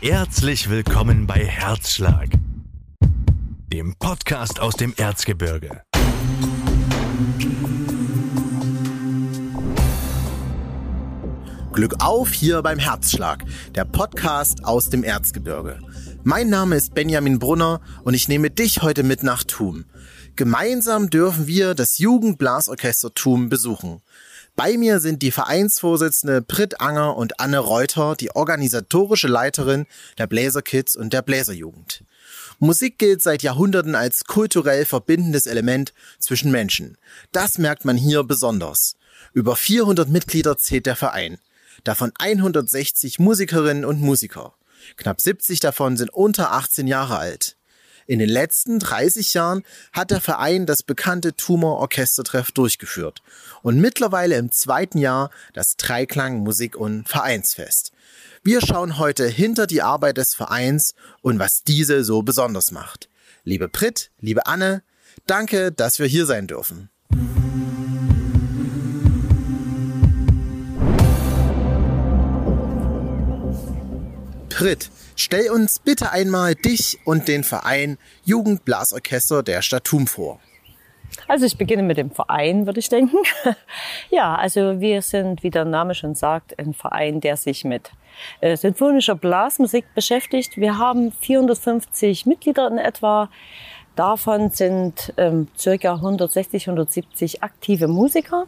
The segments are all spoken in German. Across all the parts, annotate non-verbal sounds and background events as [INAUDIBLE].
Herzlich willkommen bei Herzschlag, dem Podcast aus dem Erzgebirge. Glück auf hier beim Herzschlag, der Podcast aus dem Erzgebirge. Mein Name ist Benjamin Brunner und ich nehme dich heute mit nach Thum. Gemeinsam dürfen wir das Jugendblasorchester Thum besuchen. Bei mir sind die Vereinsvorsitzende Brit Anger und Anne Reuter, die organisatorische Leiterin der Bläserkids und der Bläserjugend. Musik gilt seit Jahrhunderten als kulturell verbindendes Element zwischen Menschen. Das merkt man hier besonders. Über 400 Mitglieder zählt der Verein. Davon 160 Musikerinnen und Musiker. Knapp 70 davon sind unter 18 Jahre alt. In den letzten 30 Jahren hat der Verein das bekannte Tumor Orchestertreff durchgeführt und mittlerweile im zweiten Jahr das Dreiklang Musik- und Vereinsfest. Wir schauen heute hinter die Arbeit des Vereins und was diese so besonders macht. Liebe Brit, liebe Anne, danke, dass wir hier sein dürfen. Brit, Stell uns bitte einmal dich und den Verein Jugendblasorchester der Stadt Thum vor. Also ich beginne mit dem Verein, würde ich denken. [LAUGHS] ja, also wir sind, wie der Name schon sagt, ein Verein, der sich mit äh, sinfonischer Blasmusik beschäftigt. Wir haben 450 Mitglieder in etwa. Davon sind ähm, circa 160, 170 aktive Musiker.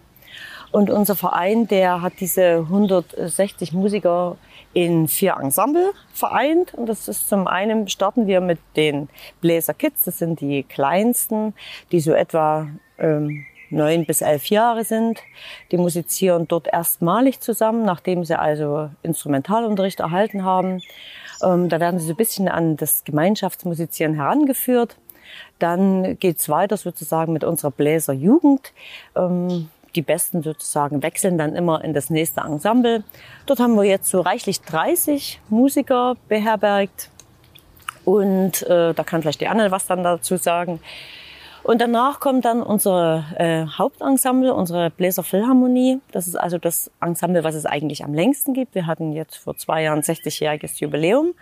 Und unser Verein, der hat diese 160 Musiker in vier Ensemble vereint. Und das ist zum einen starten wir mit den Bläser Kids. Das sind die kleinsten, die so etwa ähm, neun bis elf Jahre sind. Die musizieren dort erstmalig zusammen, nachdem sie also Instrumentalunterricht erhalten haben. Ähm, da werden sie so ein bisschen an das Gemeinschaftsmusizieren herangeführt. Dann geht's weiter sozusagen mit unserer Bläserjugend. Ähm, die Besten sozusagen wechseln dann immer in das nächste Ensemble. Dort haben wir jetzt so reichlich 30 Musiker beherbergt. Und äh, da kann vielleicht die Anne was dann dazu sagen. Und danach kommt dann unser äh, Hauptensemble, unsere Bläserphilharmonie. Das ist also das Ensemble, was es eigentlich am längsten gibt. Wir hatten jetzt vor zwei Jahren 60-jähriges Jubiläum.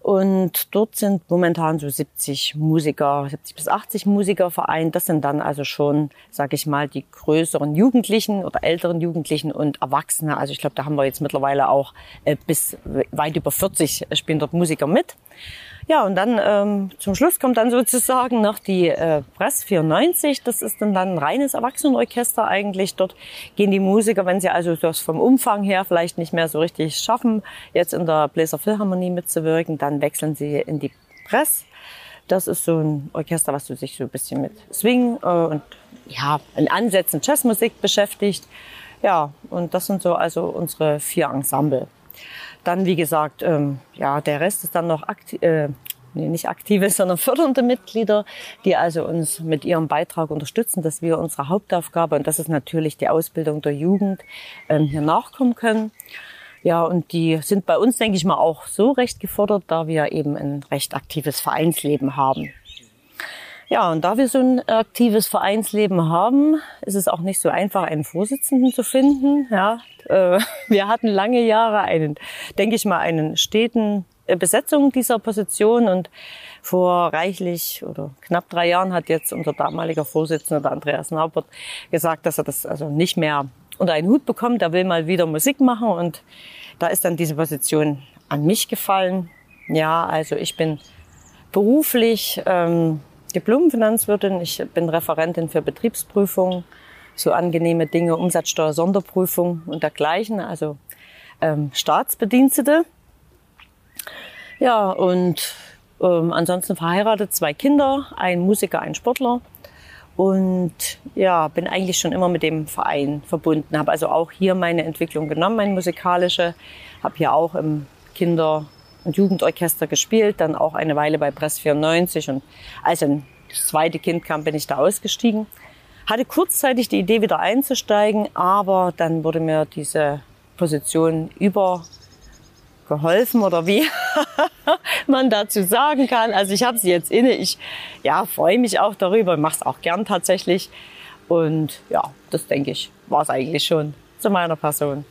Und dort sind momentan so 70 Musiker, 70 bis 80 Musiker vereint. Das sind dann also schon, sage ich mal, die größeren Jugendlichen oder älteren Jugendlichen und Erwachsene. Also ich glaube, da haben wir jetzt mittlerweile auch äh, bis weit über 40 spielen dort Musiker mit. Ja, und dann ähm, zum Schluss kommt dann sozusagen noch die äh, Press 94. Das ist dann, dann ein reines Erwachsenenorchester eigentlich. Dort gehen die Musiker, wenn sie also das vom Umfang her vielleicht nicht mehr so richtig schaffen, jetzt in der Bläser Philharmonie mitzuwirken, dann wechseln sie in die Press. Das ist so ein Orchester, was sich so ein bisschen mit Swing äh, und ja, in Ansätzen Jazzmusik beschäftigt. Ja, und das sind so also unsere vier Ensemble. Dann, wie gesagt, ähm, ja, der Rest ist dann noch aktiv, äh, nee, nicht aktive, [LAUGHS] sondern fördernde Mitglieder, die also uns mit ihrem Beitrag unterstützen, dass wir unsere Hauptaufgabe, und das ist natürlich die Ausbildung der Jugend, ähm, hier nachkommen können. Ja, und die sind bei uns, denke ich mal, auch so recht gefordert, da wir eben ein recht aktives Vereinsleben haben. Ja, und da wir so ein aktives Vereinsleben haben, ist es auch nicht so einfach, einen Vorsitzenden zu finden. Ja, äh, [LAUGHS] wir hatten lange Jahre einen, denke ich mal, einen steten äh, Besetzung dieser Position und vor reichlich oder knapp drei Jahren hat jetzt unser damaliger Vorsitzender, der Andreas Naubert, gesagt, dass er das also nicht mehr unter einen Hut bekommt. Er will mal wieder Musik machen und da ist dann diese Position an mich gefallen. Ja, also ich bin beruflich ähm, Diplom-Finanzwirtin, ich bin Referentin für Betriebsprüfung, so angenehme Dinge, Umsatzsteuer, Sonderprüfung und dergleichen, also ähm, Staatsbedienstete. Ja, und ähm, ansonsten verheiratet, zwei Kinder, ein Musiker, ein Sportler. Und ja, bin eigentlich schon immer mit dem Verein verbunden. Habe also auch hier meine Entwicklung genommen, meine musikalische. Habe hier auch im Kinder- Jugendorchester gespielt, dann auch eine Weile bei Press 94 und als ein das zweite Kind kam, bin ich da ausgestiegen. Hatte kurzzeitig die Idee, wieder einzusteigen, aber dann wurde mir diese Position übergeholfen oder wie [LAUGHS] man dazu sagen kann. Also ich habe sie jetzt inne. Ich ja, freue mich auch darüber, mache es auch gern tatsächlich. Und ja, das denke ich, war es eigentlich schon zu meiner Person.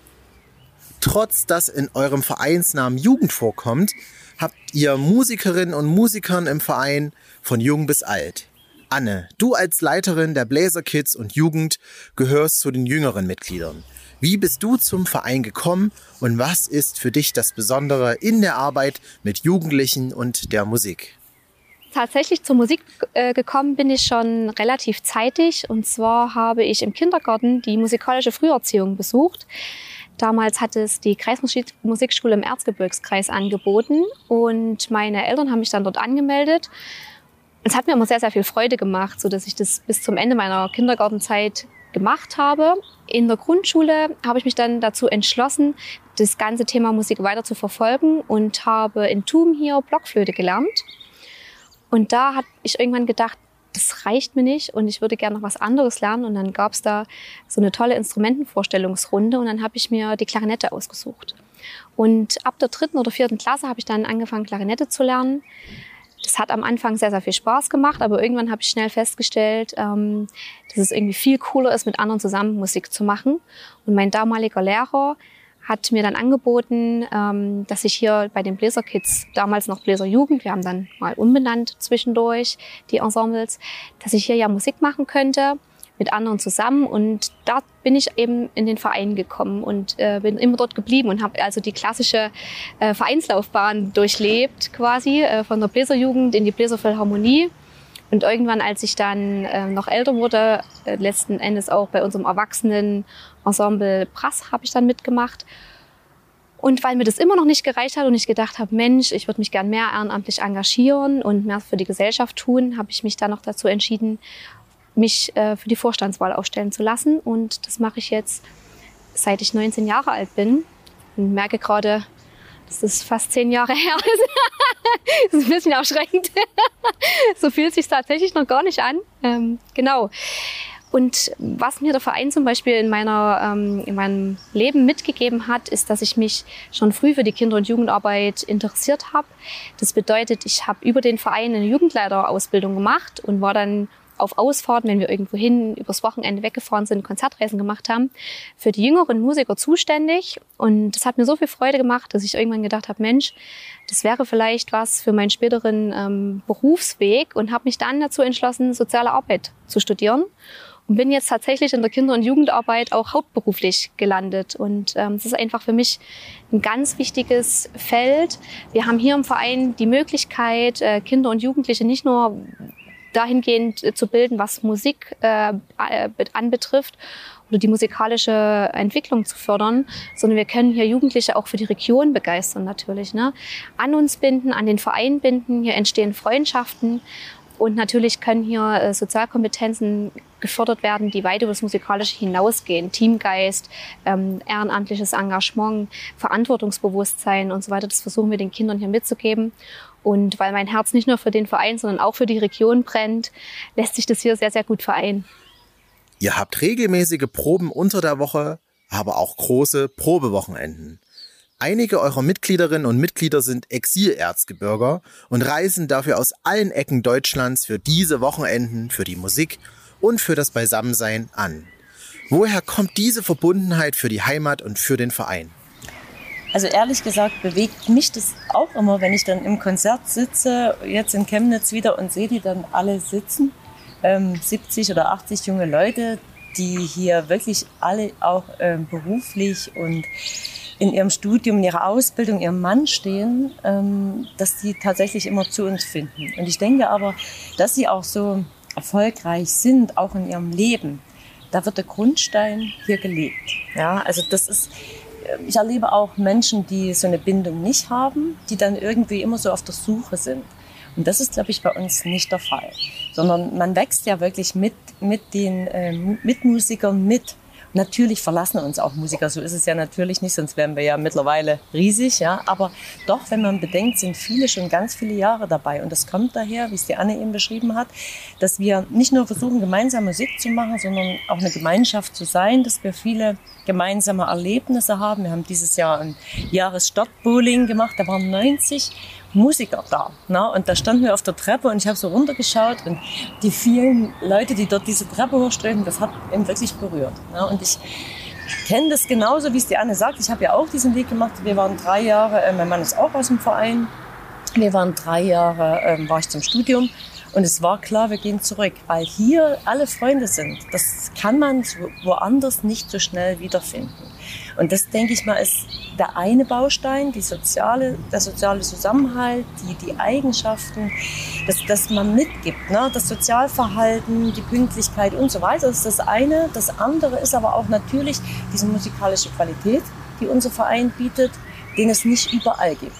Trotz dass in eurem Vereinsnamen Jugend vorkommt, habt ihr Musikerinnen und Musikern im Verein von jung bis alt. Anne, du als Leiterin der Blazer Kids und Jugend gehörst zu den jüngeren Mitgliedern. Wie bist du zum Verein gekommen und was ist für dich das Besondere in der Arbeit mit Jugendlichen und der Musik? Tatsächlich zur Musik äh, gekommen bin ich schon relativ zeitig. Und zwar habe ich im Kindergarten die musikalische Früherziehung besucht. Damals hat es die Kreismusikschule im Erzgebirgskreis angeboten und meine Eltern haben mich dann dort angemeldet. Es hat mir immer sehr, sehr viel Freude gemacht, so dass ich das bis zum Ende meiner Kindergartenzeit gemacht habe. In der Grundschule habe ich mich dann dazu entschlossen, das ganze Thema Musik weiter zu verfolgen und habe in Thum hier Blockflöte gelernt. Und da habe ich irgendwann gedacht, das reicht mir nicht und ich würde gerne noch was anderes lernen. Und dann gab es da so eine tolle Instrumentenvorstellungsrunde und dann habe ich mir die Klarinette ausgesucht. Und ab der dritten oder vierten Klasse habe ich dann angefangen, Klarinette zu lernen. Das hat am Anfang sehr, sehr viel Spaß gemacht, aber irgendwann habe ich schnell festgestellt, ähm, dass es irgendwie viel cooler ist, mit anderen zusammen Musik zu machen. Und mein damaliger Lehrer hat mir dann angeboten, ähm, dass ich hier bei den Bläser Kids, damals noch Bläser Jugend, wir haben dann mal umbenannt zwischendurch die Ensembles, dass ich hier ja Musik machen könnte mit anderen zusammen. Und da bin ich eben in den Verein gekommen und äh, bin immer dort geblieben und habe also die klassische äh, Vereinslaufbahn durchlebt quasi äh, von der Bläserjugend in die Bläserphilharmonie und irgendwann, als ich dann äh, noch älter wurde, äh, letzten Endes auch bei unserem Erwachsenen Ensemble Brass habe ich dann mitgemacht. Und weil mir das immer noch nicht gereicht hat und ich gedacht habe, Mensch, ich würde mich gern mehr ehrenamtlich engagieren und mehr für die Gesellschaft tun, habe ich mich dann noch dazu entschieden, mich äh, für die Vorstandswahl aufstellen zu lassen. Und das mache ich jetzt, seit ich 19 Jahre alt bin. Und merke gerade, das fast zehn Jahre [LAUGHS] her ist. das ist ein bisschen erschreckend. [LAUGHS] so fühlt es sich tatsächlich noch gar nicht an. Ähm, genau. Und was mir der Verein zum Beispiel in, meiner, ähm, in meinem Leben mitgegeben hat, ist, dass ich mich schon früh für die Kinder- und Jugendarbeit interessiert habe. Das bedeutet, ich habe über den Verein eine Jugendleiterausbildung gemacht und war dann auf Ausfahrten, wenn wir irgendwo hin übers Wochenende weggefahren sind, Konzertreisen gemacht haben, für die jüngeren Musiker zuständig. Und das hat mir so viel Freude gemacht, dass ich irgendwann gedacht habe, Mensch, das wäre vielleicht was für meinen späteren ähm, Berufsweg und habe mich dann dazu entschlossen, soziale Arbeit zu studieren und bin jetzt tatsächlich in der Kinder- und Jugendarbeit auch hauptberuflich gelandet. Und ähm, das ist einfach für mich ein ganz wichtiges Feld. Wir haben hier im Verein die Möglichkeit, äh, Kinder und Jugendliche nicht nur dahingehend äh, zu bilden, was Musik äh, äh, anbetrifft oder die musikalische Entwicklung zu fördern, sondern wir können hier Jugendliche auch für die Region begeistern natürlich. Ne? An uns binden, an den Verein binden, hier entstehen Freundschaften und natürlich können hier äh, Sozialkompetenzen gefördert werden, die weit über das Musikalische hinausgehen. Teamgeist, ähm, ehrenamtliches Engagement, Verantwortungsbewusstsein und so weiter. Das versuchen wir den Kindern hier mitzugeben. Und weil mein Herz nicht nur für den Verein, sondern auch für die Region brennt, lässt sich das hier sehr, sehr gut vereinen. Ihr habt regelmäßige Proben unter der Woche, aber auch große Probewochenenden. Einige eurer Mitgliederinnen und Mitglieder sind Exilerzgebirger und reisen dafür aus allen Ecken Deutschlands für diese Wochenenden, für die Musik und für das Beisammensein an. Woher kommt diese Verbundenheit für die Heimat und für den Verein? Also ehrlich gesagt bewegt mich das auch immer, wenn ich dann im Konzert sitze, jetzt in Chemnitz wieder und sehe die dann alle sitzen, ähm, 70 oder 80 junge Leute, die hier wirklich alle auch ähm, beruflich und in ihrem Studium, in ihrer Ausbildung, ihrem Mann stehen, ähm, dass die tatsächlich immer zu uns finden. Und ich denke aber, dass sie auch so erfolgreich sind, auch in ihrem Leben, da wird der Grundstein hier gelegt. Ja, also das ist, ich erlebe auch Menschen, die so eine Bindung nicht haben, die dann irgendwie immer so auf der Suche sind. Und das ist, glaube ich, bei uns nicht der Fall, sondern man wächst ja wirklich mit, mit den äh, Mitmusikern mit. Natürlich verlassen uns auch Musiker, so ist es ja natürlich nicht, sonst wären wir ja mittlerweile riesig, ja. Aber doch, wenn man bedenkt, sind viele schon ganz viele Jahre dabei. Und das kommt daher, wie es die Anne eben beschrieben hat, dass wir nicht nur versuchen, gemeinsam Musik zu machen, sondern auch eine Gemeinschaft zu sein, dass wir viele gemeinsame Erlebnisse haben. Wir haben dieses Jahr ein Jahresstadtbowling gemacht, da waren 90 Musiker da. Ne? Und da standen wir auf der Treppe und ich habe so runtergeschaut und die vielen Leute, die dort diese Treppe hochstreben, das hat ihn wirklich berührt. Ne? Und ich kenne das genauso, wie es die Anne sagt. Ich habe ja auch diesen Weg gemacht. Wir waren drei Jahre, äh, mein Mann ist auch aus dem Verein. Wir waren drei Jahre, äh, war ich zum Studium. Und es war klar, wir gehen zurück, weil hier alle Freunde sind. Das kann man woanders nicht so schnell wiederfinden. Und das, denke ich mal, ist der eine Baustein, die soziale, der soziale Zusammenhalt, die, die Eigenschaften, das, das man mitgibt. Ne? Das Sozialverhalten, die Pünktlichkeit und so weiter, ist das eine. Das andere ist aber auch natürlich diese musikalische Qualität, die unser Verein bietet, den es nicht überall gibt.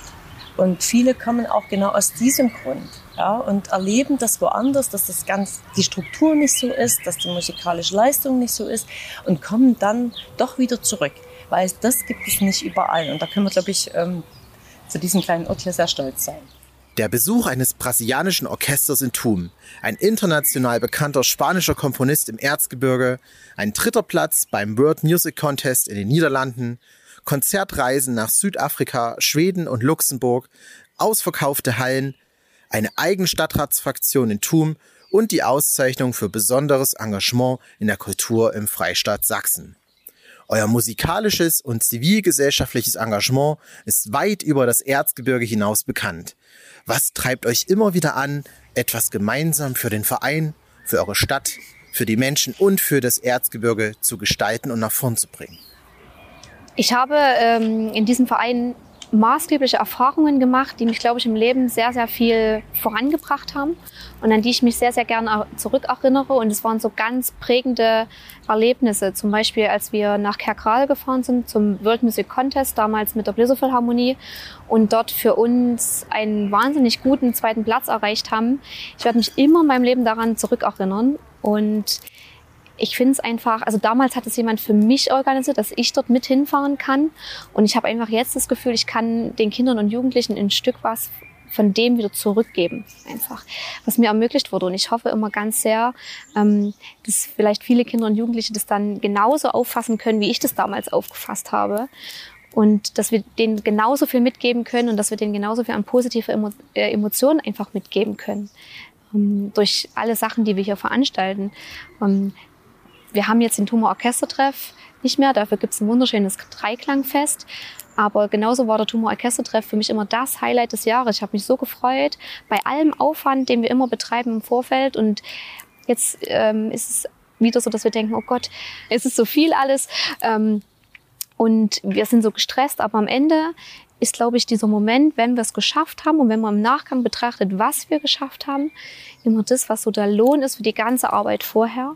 Und viele kommen auch genau aus diesem Grund ja, und erleben das woanders, dass das ganz die Struktur nicht so ist, dass die musikalische Leistung nicht so ist und kommen dann doch wieder zurück, weil das gibt es nicht überall. Und da können wir, glaube ich, ähm, zu diesem kleinen Ort hier sehr stolz sein. Der Besuch eines brasilianischen Orchesters in Thum, ein international bekannter spanischer Komponist im Erzgebirge, ein dritter Platz beim World Music Contest in den Niederlanden Konzertreisen nach Südafrika, Schweden und Luxemburg, ausverkaufte Hallen, eine Eigenstadtratsfraktion in Thum und die Auszeichnung für besonderes Engagement in der Kultur im Freistaat Sachsen. Euer musikalisches und zivilgesellschaftliches Engagement ist weit über das Erzgebirge hinaus bekannt. Was treibt euch immer wieder an, etwas gemeinsam für den Verein, für eure Stadt, für die Menschen und für das Erzgebirge zu gestalten und nach vorn zu bringen? Ich habe ähm, in diesem Verein maßgebliche Erfahrungen gemacht, die mich, glaube ich, im Leben sehr, sehr viel vorangebracht haben und an die ich mich sehr, sehr gerne zurückerinnere. Und es waren so ganz prägende Erlebnisse. Zum Beispiel, als wir nach Kerkral gefahren sind zum World Music Contest, damals mit der Blizzard Philharmonie und dort für uns einen wahnsinnig guten zweiten Platz erreicht haben. Ich werde mich immer in meinem Leben daran zurückerinnern und ich finde es einfach, also damals hat es jemand für mich organisiert, dass ich dort mit hinfahren kann. Und ich habe einfach jetzt das Gefühl, ich kann den Kindern und Jugendlichen ein Stück was von dem wieder zurückgeben, einfach, was mir ermöglicht wurde. Und ich hoffe immer ganz sehr, ähm, dass vielleicht viele Kinder und Jugendliche das dann genauso auffassen können, wie ich das damals aufgefasst habe. Und dass wir denen genauso viel mitgeben können und dass wir denen genauso viel an positive äh, Emotionen einfach mitgeben können. Ähm, durch alle Sachen, die wir hier veranstalten. Wir haben jetzt den Tumor Orchestertreff nicht mehr, dafür gibt es ein wunderschönes Dreiklangfest. Aber genauso war der Tumor Orchestertreff für mich immer das Highlight des Jahres. Ich habe mich so gefreut bei allem Aufwand, den wir immer betreiben im Vorfeld. Und jetzt ähm, ist es wieder so, dass wir denken, oh Gott, es ist so viel alles. Ähm, und wir sind so gestresst, aber am Ende ist, glaube ich, dieser Moment, wenn wir es geschafft haben und wenn man im Nachgang betrachtet, was wir geschafft haben, immer das, was so der Lohn ist für die ganze Arbeit vorher.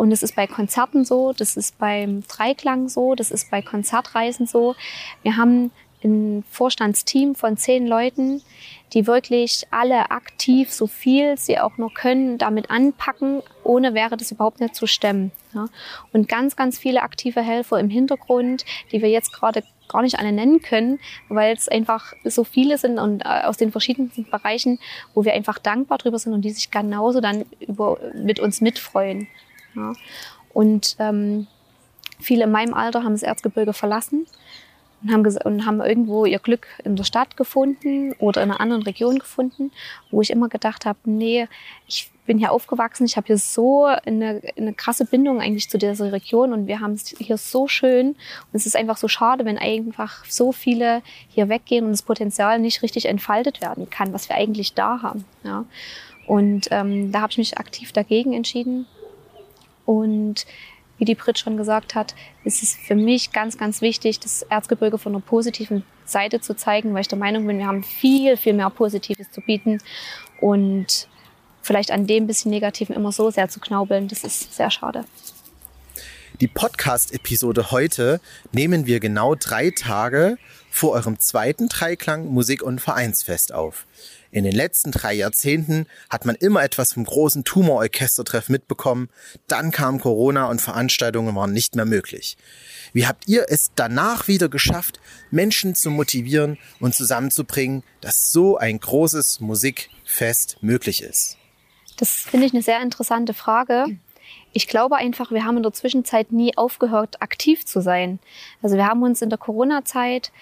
Und es ist bei Konzerten so, das ist beim Dreiklang so, das ist bei Konzertreisen so. Wir haben ein Vorstandsteam von zehn Leuten, die wirklich alle aktiv, so viel sie auch noch können, damit anpacken. Ohne wäre das überhaupt nicht zu stemmen. Ja. Und ganz, ganz viele aktive Helfer im Hintergrund, die wir jetzt gerade gar nicht alle nennen können, weil es einfach so viele sind und äh, aus den verschiedensten Bereichen, wo wir einfach dankbar drüber sind und die sich genauso dann über, mit uns mitfreuen. Ja. Und ähm, viele in meinem Alter haben das Erzgebirge verlassen und haben, und haben irgendwo ihr Glück in der Stadt gefunden oder in einer anderen Region gefunden, wo ich immer gedacht habe, nee, ich bin hier aufgewachsen, ich habe hier so eine, eine krasse Bindung eigentlich zu dieser Region und wir haben es hier so schön und es ist einfach so schade, wenn einfach so viele hier weggehen und das Potenzial nicht richtig entfaltet werden kann, was wir eigentlich da haben. Ja. Und ähm, da habe ich mich aktiv dagegen entschieden und wie die Brit schon gesagt hat, ist es für mich ganz, ganz wichtig, das Erzgebirge von einer positiven Seite zu zeigen, weil ich der Meinung bin, wir haben viel, viel mehr Positives zu bieten und vielleicht an dem bisschen Negativen immer so sehr zu knaubeln, das ist sehr schade. Die Podcast-Episode heute nehmen wir genau drei Tage vor eurem zweiten Dreiklang Musik- und Vereinsfest auf. In den letzten drei Jahrzehnten hat man immer etwas vom großen Tumororchestertreff mitbekommen. Dann kam Corona und Veranstaltungen waren nicht mehr möglich. Wie habt ihr es danach wieder geschafft, Menschen zu motivieren und zusammenzubringen, dass so ein großes Musikfest möglich ist? Das finde ich eine sehr interessante Frage. Ich glaube einfach, wir haben in der Zwischenzeit nie aufgehört, aktiv zu sein. Also wir haben uns in der Corona-Zeit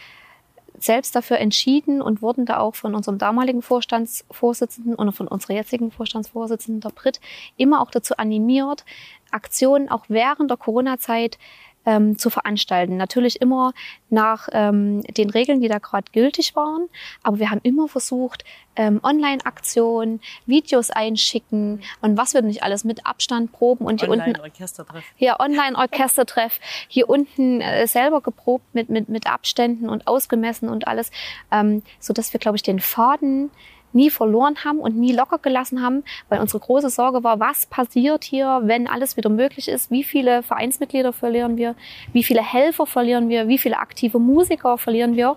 selbst dafür entschieden und wurden da auch von unserem damaligen Vorstandsvorsitzenden und von unserer jetzigen Vorstandsvorsitzenden, der Brit, immer auch dazu animiert, Aktionen auch während der Corona-Zeit ähm, zu veranstalten. Natürlich immer nach ähm, den Regeln, die da gerade gültig waren, aber wir haben immer versucht, ähm, Online-Aktionen, Videos einschicken und was wir nicht alles mit Abstand proben und hier unten Orchestertreff. hier Online-Orchestertreff, hier unten äh, selber geprobt mit, mit, mit Abständen und ausgemessen und alles, ähm, so dass wir, glaube ich, den Faden nie verloren haben und nie locker gelassen haben, weil unsere große Sorge war, was passiert hier, wenn alles wieder möglich ist, wie viele Vereinsmitglieder verlieren wir, wie viele Helfer verlieren wir, wie viele aktive Musiker verlieren wir.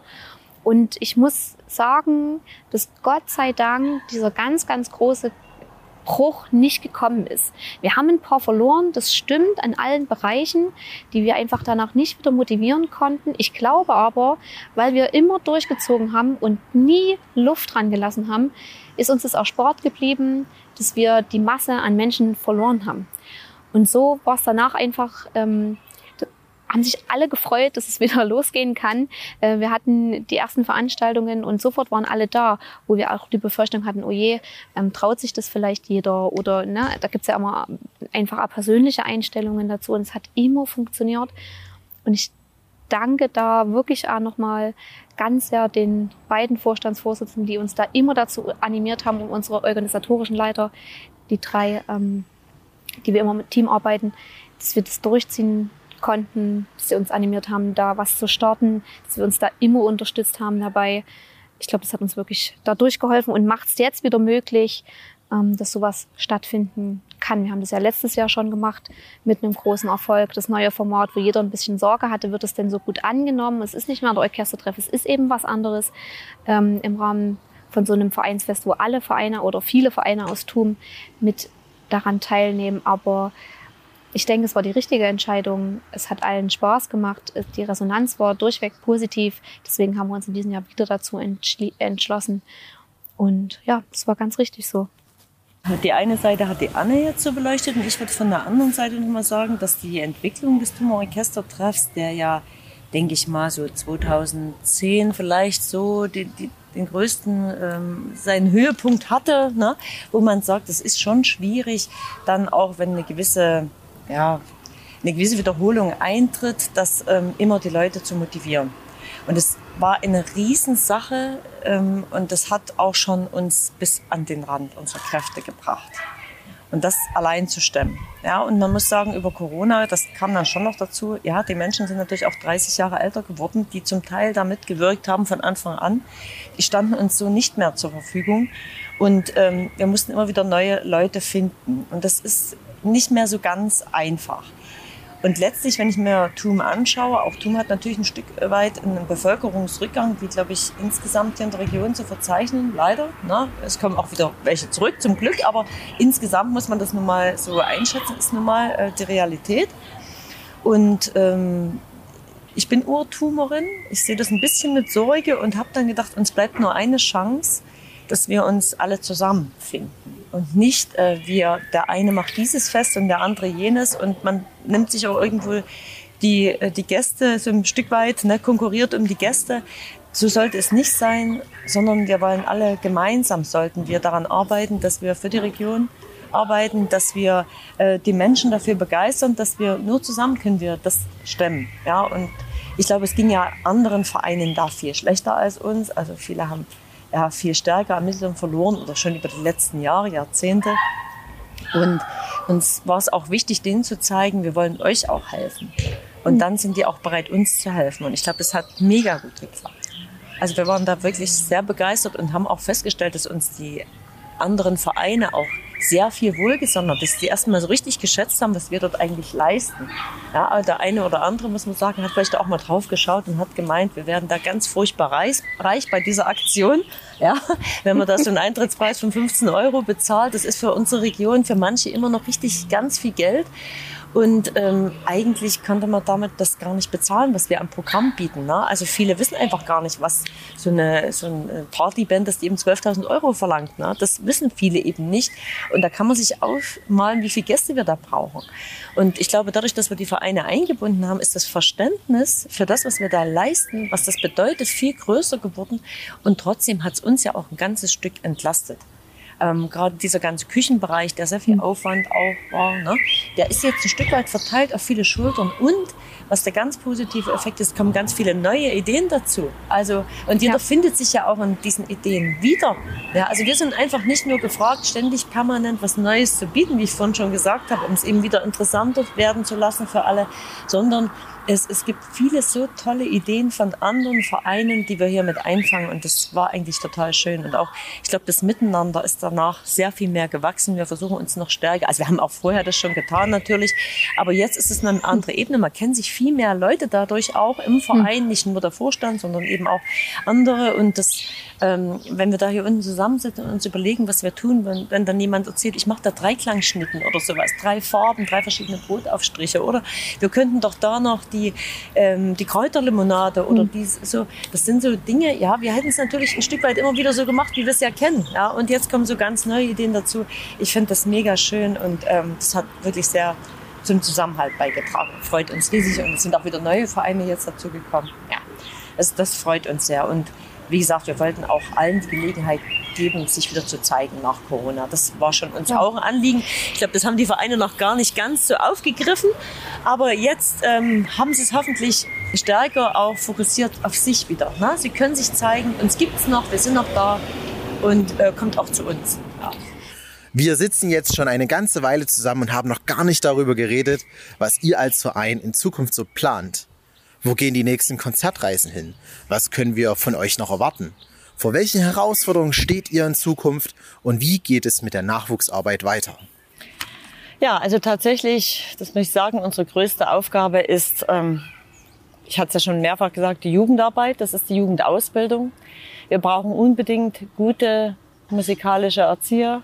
Und ich muss sagen, dass Gott sei Dank dieser ganz, ganz große Bruch nicht gekommen ist. Wir haben ein paar verloren, das stimmt an allen Bereichen, die wir einfach danach nicht wieder motivieren konnten. Ich glaube aber, weil wir immer durchgezogen haben und nie Luft dran gelassen haben, ist uns das auch Sport geblieben, dass wir die Masse an Menschen verloren haben. Und so war es danach einfach ähm, haben sich alle gefreut, dass es [LAUGHS] wieder losgehen kann. Äh, wir hatten die ersten Veranstaltungen und sofort waren alle da, wo wir auch die Befürchtung hatten, oh je, ähm, traut sich das vielleicht jeder oder ne, da gibt's ja immer einfach auch persönliche Einstellungen dazu und es hat immer funktioniert. Und ich danke da wirklich auch nochmal ganz sehr den beiden Vorstandsvorsitzenden, die uns da immer dazu animiert haben, um unsere organisatorischen Leiter, die drei, ähm, die wir immer mit Team arbeiten, dass wir das durchziehen konnten, dass sie uns animiert haben, da was zu starten, dass wir uns da immer unterstützt haben dabei. Ich glaube, das hat uns wirklich da durchgeholfen und macht es jetzt wieder möglich, ähm, dass sowas stattfinden kann. Wir haben das ja letztes Jahr schon gemacht mit einem großen Erfolg. Das neue Format, wo jeder ein bisschen Sorge hatte, wird es denn so gut angenommen? Es ist nicht mehr der Orchestertreff, es ist eben was anderes ähm, im Rahmen von so einem Vereinsfest, wo alle Vereine oder viele Vereine aus TUM mit daran teilnehmen. Aber ich denke, es war die richtige Entscheidung. Es hat allen Spaß gemacht. Die Resonanz war durchweg positiv. Deswegen haben wir uns in diesem Jahr wieder dazu entschlossen. Und ja, es war ganz richtig so. Die eine Seite hat die Anne jetzt so beleuchtet und ich würde von der anderen Seite nochmal sagen, dass die Entwicklung des Tumororchestertreffs, der ja, denke ich mal, so 2010 vielleicht so die, die, den größten, ähm, seinen Höhepunkt hatte, ne? wo man sagt, es ist schon schwierig, dann auch, wenn eine gewisse ja, eine gewisse Wiederholung eintritt, das ähm, immer die Leute zu motivieren. Und es war eine Riesensache ähm, und das hat auch schon uns bis an den Rand unserer Kräfte gebracht. Und das allein zu stemmen. Ja, und man muss sagen, über Corona, das kam dann schon noch dazu, ja, die Menschen sind natürlich auch 30 Jahre älter geworden, die zum Teil damit gewirkt haben von Anfang an. Die standen uns so nicht mehr zur Verfügung. Und ähm, wir mussten immer wieder neue Leute finden. Und das ist nicht mehr so ganz einfach. Und letztlich, wenn ich mir TUM anschaue, auch TUM hat natürlich ein Stück weit einen Bevölkerungsrückgang, wie, glaube ich, insgesamt hier in der Region zu verzeichnen, leider. Ne? Es kommen auch wieder welche zurück, zum Glück, aber insgesamt muss man das nun mal so einschätzen, ist nun mal äh, die Realität. Und ähm, ich bin Urtumerin, ich sehe das ein bisschen mit Sorge und habe dann gedacht, uns bleibt nur eine Chance, dass wir uns alle zusammenfinden und nicht äh, wir, der eine macht dieses Fest und der andere jenes und man nimmt sich auch irgendwo die, äh, die Gäste so ein Stück weit, ne, konkurriert um die Gäste. So sollte es nicht sein, sondern wir wollen alle gemeinsam, sollten wir daran arbeiten, dass wir für die Region arbeiten, dass wir äh, die Menschen dafür begeistern, dass wir nur zusammen können wir das stemmen. Ja, und ich glaube, es ging ja anderen Vereinen da viel schlechter als uns. Also viele haben ja, viel stärker an Mitteln verloren oder schon über die letzten Jahre, Jahrzehnte. Und uns war es auch wichtig, denen zu zeigen, wir wollen euch auch helfen. Und dann sind die auch bereit, uns zu helfen. Und ich glaube, das hat mega gut geklappt. Also wir waren da wirklich sehr begeistert und haben auch festgestellt, dass uns die anderen Vereine auch sehr viel wohlgesondert, dass die erstmal so richtig geschätzt haben, was wir dort eigentlich leisten. Ja, aber der eine oder andere, muss man sagen, hat vielleicht auch mal drauf geschaut und hat gemeint, wir werden da ganz furchtbar reich, reich bei dieser Aktion. Ja, wenn man da so einen Eintrittspreis von 15 Euro bezahlt, das ist für unsere Region, für manche immer noch richtig ganz viel Geld. Und ähm, eigentlich könnte man damit das gar nicht bezahlen, was wir am Programm bieten. Ne? Also viele wissen einfach gar nicht, was so eine, so eine Partyband, das die eben 12.000 Euro verlangt. Ne? Das wissen viele eben nicht. Und da kann man sich aufmalen, wie viele Gäste wir da brauchen. Und ich glaube, dadurch, dass wir die Vereine eingebunden haben, ist das Verständnis für das, was wir da leisten, was das bedeutet, viel größer geworden. Und trotzdem hat es uns ja auch ein ganzes Stück entlastet. Ähm, gerade dieser ganze Küchenbereich, der sehr viel Aufwand auch war, ne, der ist jetzt ein Stück weit verteilt auf viele Schultern und was der ganz positive Effekt ist, kommen ganz viele neue Ideen dazu. Also, und jeder ja. findet sich ja auch in diesen Ideen wieder. Ja, also wir sind einfach nicht nur gefragt, ständig permanent was Neues zu bieten, wie ich vorhin schon gesagt habe, um es eben wieder interessanter werden zu lassen für alle, sondern es, es gibt viele so tolle Ideen von anderen Vereinen, die wir hier mit einfangen. Und das war eigentlich total schön. Und auch, ich glaube, das Miteinander ist danach sehr viel mehr gewachsen. Wir versuchen uns noch stärker. Also wir haben auch vorher das schon getan natürlich. Aber jetzt ist es eine andere Ebene. Man kennt sich viel mehr Leute dadurch auch im Verein, nicht nur der Vorstand, sondern eben auch andere. Und das, ähm, wenn wir da hier unten zusammensitzen und uns überlegen, was wir tun, wenn, wenn dann jemand erzählt, ich mache da Dreiklangschnitten oder sowas, drei Farben, drei verschiedene Brotaufstriche. Oder wir könnten doch da noch die, ähm, die Kräuterlimonade oder mhm. die, so, das sind so Dinge, ja, wir hätten es natürlich ein Stück weit immer wieder so gemacht, wie wir es ja kennen. Ja, und jetzt kommen so ganz neue Ideen dazu. Ich finde das mega schön und ähm, das hat wirklich sehr zum Zusammenhalt beigetragen. Freut uns riesig und es sind auch wieder neue Vereine jetzt dazu gekommen. Ja, also das freut uns sehr und wie gesagt, wir wollten auch allen die Gelegenheit geben, sich wieder zu zeigen nach Corona. Das war schon uns ja. auch ein Anliegen. Ich glaube, das haben die Vereine noch gar nicht ganz so aufgegriffen. Aber jetzt ähm, haben sie es hoffentlich stärker auch fokussiert auf sich wieder. Ne? Sie können sich zeigen, uns gibt es noch, wir sind noch da und äh, kommt auch zu uns. Ja. Wir sitzen jetzt schon eine ganze Weile zusammen und haben noch gar nicht darüber geredet, was ihr als Verein in Zukunft so plant. Wo gehen die nächsten Konzertreisen hin? Was können wir von euch noch erwarten? Vor welchen Herausforderungen steht ihr in Zukunft und wie geht es mit der Nachwuchsarbeit weiter? Ja, also tatsächlich, das muss ich sagen, unsere größte Aufgabe ist, ähm, ich hatte es ja schon mehrfach gesagt, die Jugendarbeit, das ist die Jugendausbildung. Wir brauchen unbedingt gute musikalische Erzieher.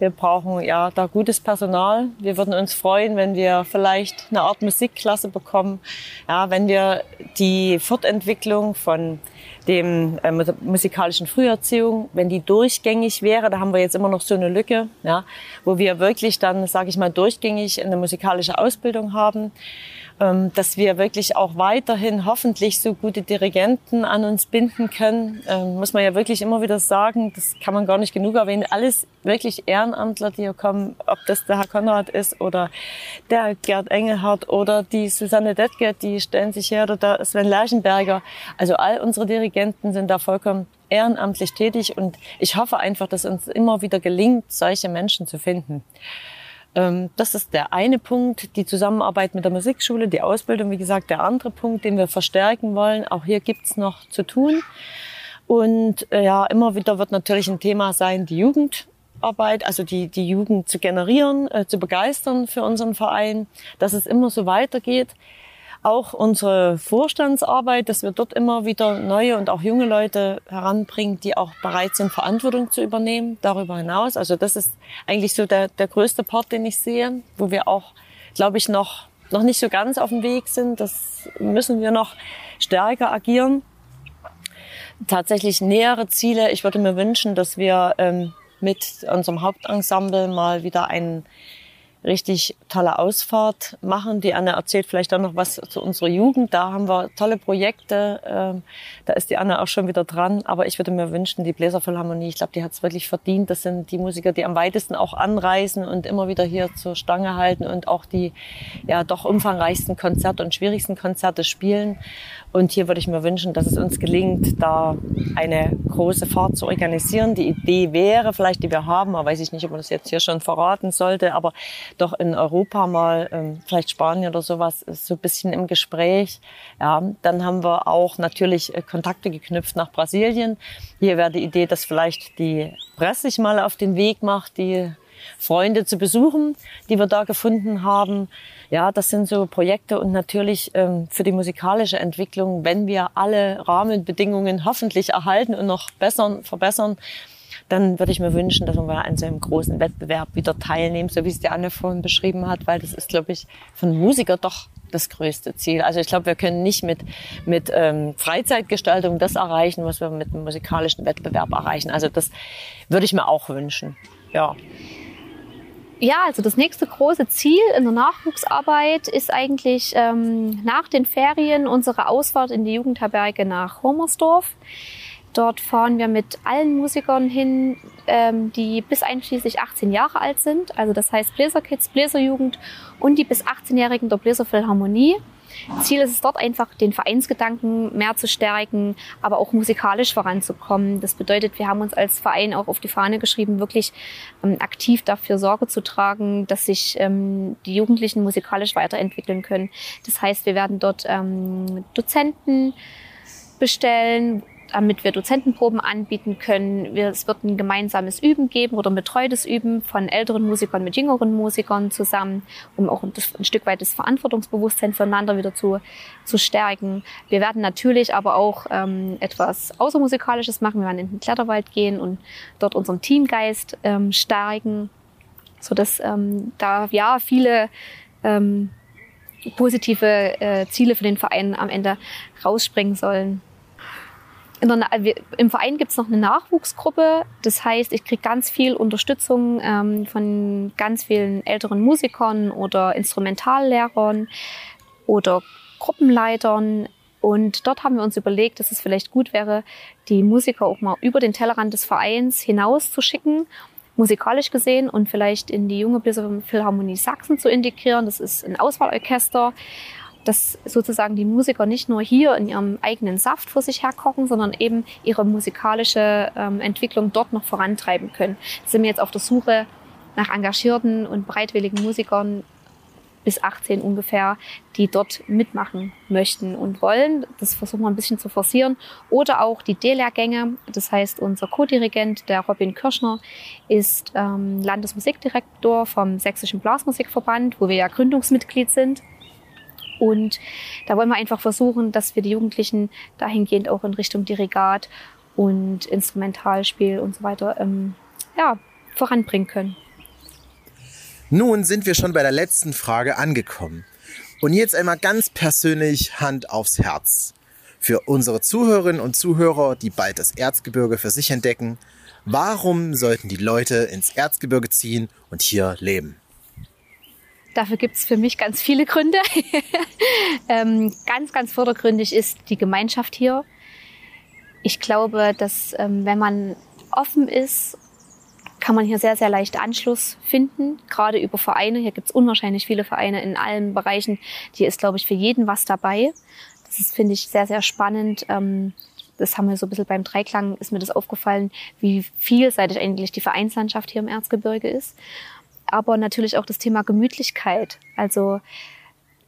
Wir brauchen ja da gutes Personal. Wir würden uns freuen, wenn wir vielleicht eine Art Musikklasse bekommen. Ja, wenn wir die Fortentwicklung von dem äh, musikalischen Früherziehung, wenn die durchgängig wäre, da haben wir jetzt immer noch so eine Lücke, ja, wo wir wirklich dann, sage ich mal, durchgängig eine musikalische Ausbildung haben dass wir wirklich auch weiterhin hoffentlich so gute Dirigenten an uns binden können. Ähm, muss man ja wirklich immer wieder sagen, das kann man gar nicht genug erwähnen. Alles wirklich Ehrenamtler, die hier kommen, ob das der Herr Konrad ist oder der Gerd Engelhardt oder die Susanne Detke, die stellen sich her, oder der Sven Lerchenberger. Also all unsere Dirigenten sind da vollkommen ehrenamtlich tätig und ich hoffe einfach, dass uns immer wieder gelingt, solche Menschen zu finden. Ähm, das ist der eine Punkt, die Zusammenarbeit mit der Musikschule, die Ausbildung, wie gesagt, der andere Punkt, den wir verstärken wollen. Auch hier gibt's noch zu tun. Und äh, ja, immer wieder wird natürlich ein Thema sein, die Jugendarbeit, also die, die Jugend zu generieren, äh, zu begeistern für unseren Verein, dass es immer so weitergeht auch unsere Vorstandsarbeit, dass wir dort immer wieder neue und auch junge Leute heranbringen, die auch bereit sind, Verantwortung zu übernehmen, darüber hinaus. Also das ist eigentlich so der, der größte Part, den ich sehe, wo wir auch, glaube ich, noch, noch nicht so ganz auf dem Weg sind. Das müssen wir noch stärker agieren. Tatsächlich nähere Ziele. Ich würde mir wünschen, dass wir ähm, mit unserem Hauptensemble mal wieder einen richtig tolle Ausfahrt machen. Die Anne erzählt vielleicht auch noch was zu unserer Jugend. Da haben wir tolle Projekte. Ähm, da ist die Anne auch schon wieder dran. Aber ich würde mir wünschen, die Bläserphilharmonie, ich glaube, die hat es wirklich verdient. Das sind die Musiker, die am weitesten auch anreisen und immer wieder hier zur Stange halten und auch die ja doch umfangreichsten Konzerte und schwierigsten Konzerte spielen. Und hier würde ich mir wünschen, dass es uns gelingt, da eine große Fahrt zu organisieren. Die Idee wäre vielleicht, die wir haben, aber weiß ich nicht, ob man das jetzt hier schon verraten sollte, aber doch in Europa mal, ähm, vielleicht Spanien oder sowas, ist so ein bisschen im Gespräch. Ja, dann haben wir auch natürlich äh, Kontakte geknüpft nach Brasilien. Hier wäre die Idee, dass vielleicht die Presse sich mal auf den Weg macht, die Freunde zu besuchen, die wir da gefunden haben. Ja, das sind so Projekte und natürlich ähm, für die musikalische Entwicklung, wenn wir alle Rahmenbedingungen hoffentlich erhalten und noch bessern, verbessern, dann würde ich mir wünschen, dass wir an so einem großen Wettbewerb wieder teilnehmen, so wie es die Anne vorhin beschrieben hat, weil das ist, glaube ich, von Musiker doch das größte Ziel. Also ich glaube, wir können nicht mit, mit ähm, Freizeitgestaltung das erreichen, was wir mit einem musikalischen Wettbewerb erreichen. Also das würde ich mir auch wünschen. Ja. Ja, also das nächste große Ziel in der Nachwuchsarbeit ist eigentlich ähm, nach den Ferien unsere Ausfahrt in die Jugendherberge nach Homersdorf. Dort fahren wir mit allen Musikern hin, ähm, die bis einschließlich 18 Jahre alt sind. Also das heißt Bläserkids, Bläserjugend und die bis 18-Jährigen der Bläserphilharmonie. Ziel ist es dort einfach, den Vereinsgedanken mehr zu stärken, aber auch musikalisch voranzukommen. Das bedeutet, wir haben uns als Verein auch auf die Fahne geschrieben, wirklich ähm, aktiv dafür Sorge zu tragen, dass sich ähm, die Jugendlichen musikalisch weiterentwickeln können. Das heißt, wir werden dort ähm, Dozenten bestellen, damit wir Dozentenproben anbieten können. Es wird ein gemeinsames Üben geben oder ein betreutes Üben von älteren Musikern mit jüngeren Musikern zusammen, um auch ein, ein Stück weit das Verantwortungsbewusstsein füreinander wieder zu, zu stärken. Wir werden natürlich aber auch ähm, etwas Außermusikalisches machen. Wir werden in den Kletterwald gehen und dort unseren Teamgeist ähm, stärken, sodass ähm, da ja viele ähm, positive äh, Ziele für den Verein am Ende rausspringen sollen der, Im Verein gibt es noch eine Nachwuchsgruppe. Das heißt, ich kriege ganz viel Unterstützung ähm, von ganz vielen älteren Musikern oder Instrumentallehrern oder Gruppenleitern. Und dort haben wir uns überlegt, dass es vielleicht gut wäre, die Musiker auch mal über den Tellerrand des Vereins hinaus zu schicken, musikalisch gesehen und vielleicht in die junge Philharmonie Sachsen zu integrieren. Das ist ein Auswahlorchester dass sozusagen die Musiker nicht nur hier in ihrem eigenen Saft vor sich herkochen, sondern eben ihre musikalische ähm, Entwicklung dort noch vorantreiben können. Sind wir jetzt auf der Suche nach engagierten und bereitwilligen Musikern bis 18 ungefähr, die dort mitmachen möchten und wollen. Das versuchen wir ein bisschen zu forcieren. Oder auch die D-Lehrgänge. Das heißt, unser Co-Dirigent, der Robin Kirschner, ist ähm, Landesmusikdirektor vom Sächsischen Blasmusikverband, wo wir ja Gründungsmitglied sind. Und da wollen wir einfach versuchen, dass wir die Jugendlichen dahingehend auch in Richtung Dirigat und Instrumentalspiel und so weiter ähm, ja, voranbringen können. Nun sind wir schon bei der letzten Frage angekommen. Und jetzt einmal ganz persönlich Hand aufs Herz. Für unsere Zuhörerinnen und Zuhörer, die bald das Erzgebirge für sich entdecken, warum sollten die Leute ins Erzgebirge ziehen und hier leben? Dafür gibt es für mich ganz viele Gründe. [LAUGHS] ähm, ganz, ganz vordergründig ist die Gemeinschaft hier. Ich glaube, dass ähm, wenn man offen ist, kann man hier sehr, sehr leicht Anschluss finden, gerade über Vereine. Hier gibt es unwahrscheinlich viele Vereine in allen Bereichen. Hier ist, glaube ich, für jeden was dabei. Das finde ich, sehr, sehr spannend. Ähm, das haben wir so ein bisschen beim Dreiklang, ist mir das aufgefallen, wie vielseitig eigentlich die Vereinslandschaft hier im Erzgebirge ist aber natürlich auch das Thema Gemütlichkeit. Also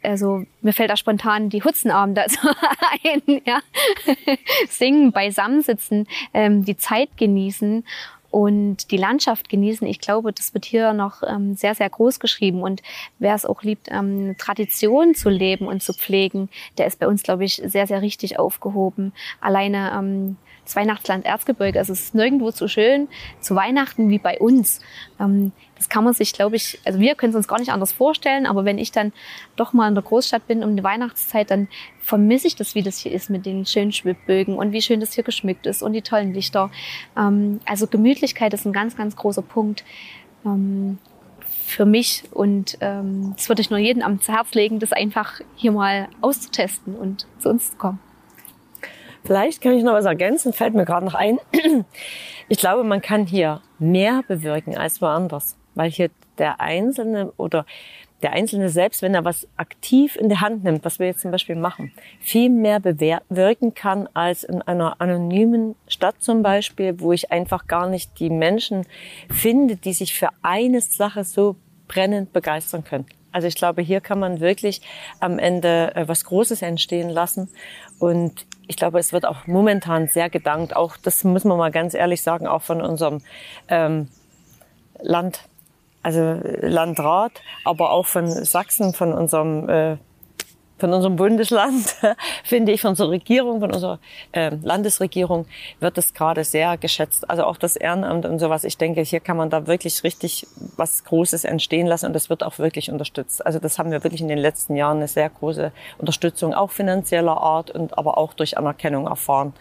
also mir fällt da spontan die Hutzenabend [LAUGHS] dazu ein, ja. Singen, beisammensitzen, ähm, die Zeit genießen und die Landschaft genießen. Ich glaube, das wird hier noch ähm, sehr, sehr groß geschrieben. Und wer es auch liebt, ähm, Tradition zu leben und zu pflegen, der ist bei uns, glaube ich, sehr, sehr richtig aufgehoben. Alleine ähm, das Weihnachtsland Erzgebirge. Also es ist nirgendwo so schön zu Weihnachten wie bei uns. Ähm, das kann man sich, glaube ich, also wir können es uns gar nicht anders vorstellen, aber wenn ich dann doch mal in der Großstadt bin um die Weihnachtszeit, dann vermisse ich das, wie das hier ist mit den schönen Schwibbögen und wie schön das hier geschmückt ist und die tollen Lichter. Ähm, also Gemütlichkeit ist ein ganz, ganz großer Punkt ähm, für mich und das würde ich nur jedem ans Herz legen, das einfach hier mal auszutesten und zu uns zu kommen. Vielleicht kann ich noch was ergänzen, fällt mir gerade noch ein. [CLEARS THROAT] Ich glaube, man kann hier mehr bewirken als woanders, weil hier der Einzelne oder der Einzelne selbst, wenn er was aktiv in die Hand nimmt, was wir jetzt zum Beispiel machen, viel mehr bewirken kann als in einer anonymen Stadt zum Beispiel, wo ich einfach gar nicht die Menschen finde, die sich für eine Sache so brennend begeistern können. Also ich glaube, hier kann man wirklich am Ende äh, was Großes entstehen lassen. Und ich glaube, es wird auch momentan sehr gedankt. Auch das muss man mal ganz ehrlich sagen, auch von unserem ähm, Land, also Landrat, aber auch von Sachsen, von unserem äh, von unserem Bundesland, [LAUGHS] finde ich, von unserer Regierung, von unserer äh, Landesregierung wird das gerade sehr geschätzt. Also auch das Ehrenamt und sowas. Ich denke, hier kann man da wirklich richtig was Großes entstehen lassen und das wird auch wirklich unterstützt. Also das haben wir wirklich in den letzten Jahren eine sehr große Unterstützung, auch finanzieller Art und aber auch durch Anerkennung erfahren.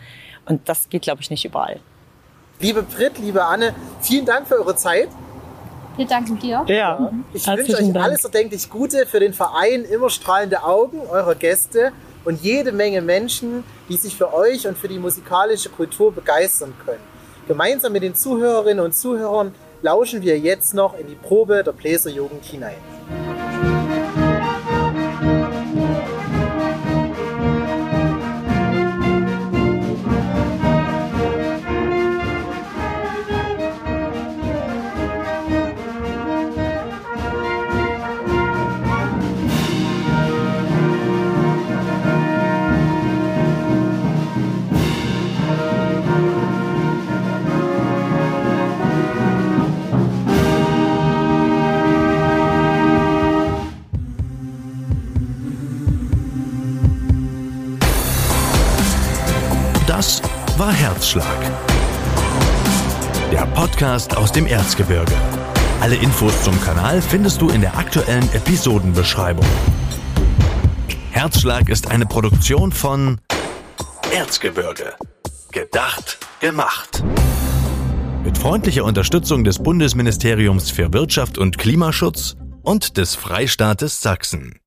Und das geht, glaube ich, nicht überall. Liebe Brit, liebe Anne, vielen Dank für eure Zeit. Wir danken dir. Ja. Ich wünsche euch Dank. alles erdenklich Gute für den Verein, immer strahlende Augen eurer Gäste und jede Menge Menschen, die sich für euch und für die musikalische Kultur begeistern können. Gemeinsam mit den Zuhörerinnen und Zuhörern lauschen wir jetzt noch in die Probe der Bläserjugend hinein. Herzschlag. Der Podcast aus dem Erzgebirge. Alle Infos zum Kanal findest du in der aktuellen Episodenbeschreibung. Herzschlag ist eine Produktion von Erzgebirge. Gedacht, gemacht. Mit freundlicher Unterstützung des Bundesministeriums für Wirtschaft und Klimaschutz und des Freistaates Sachsen.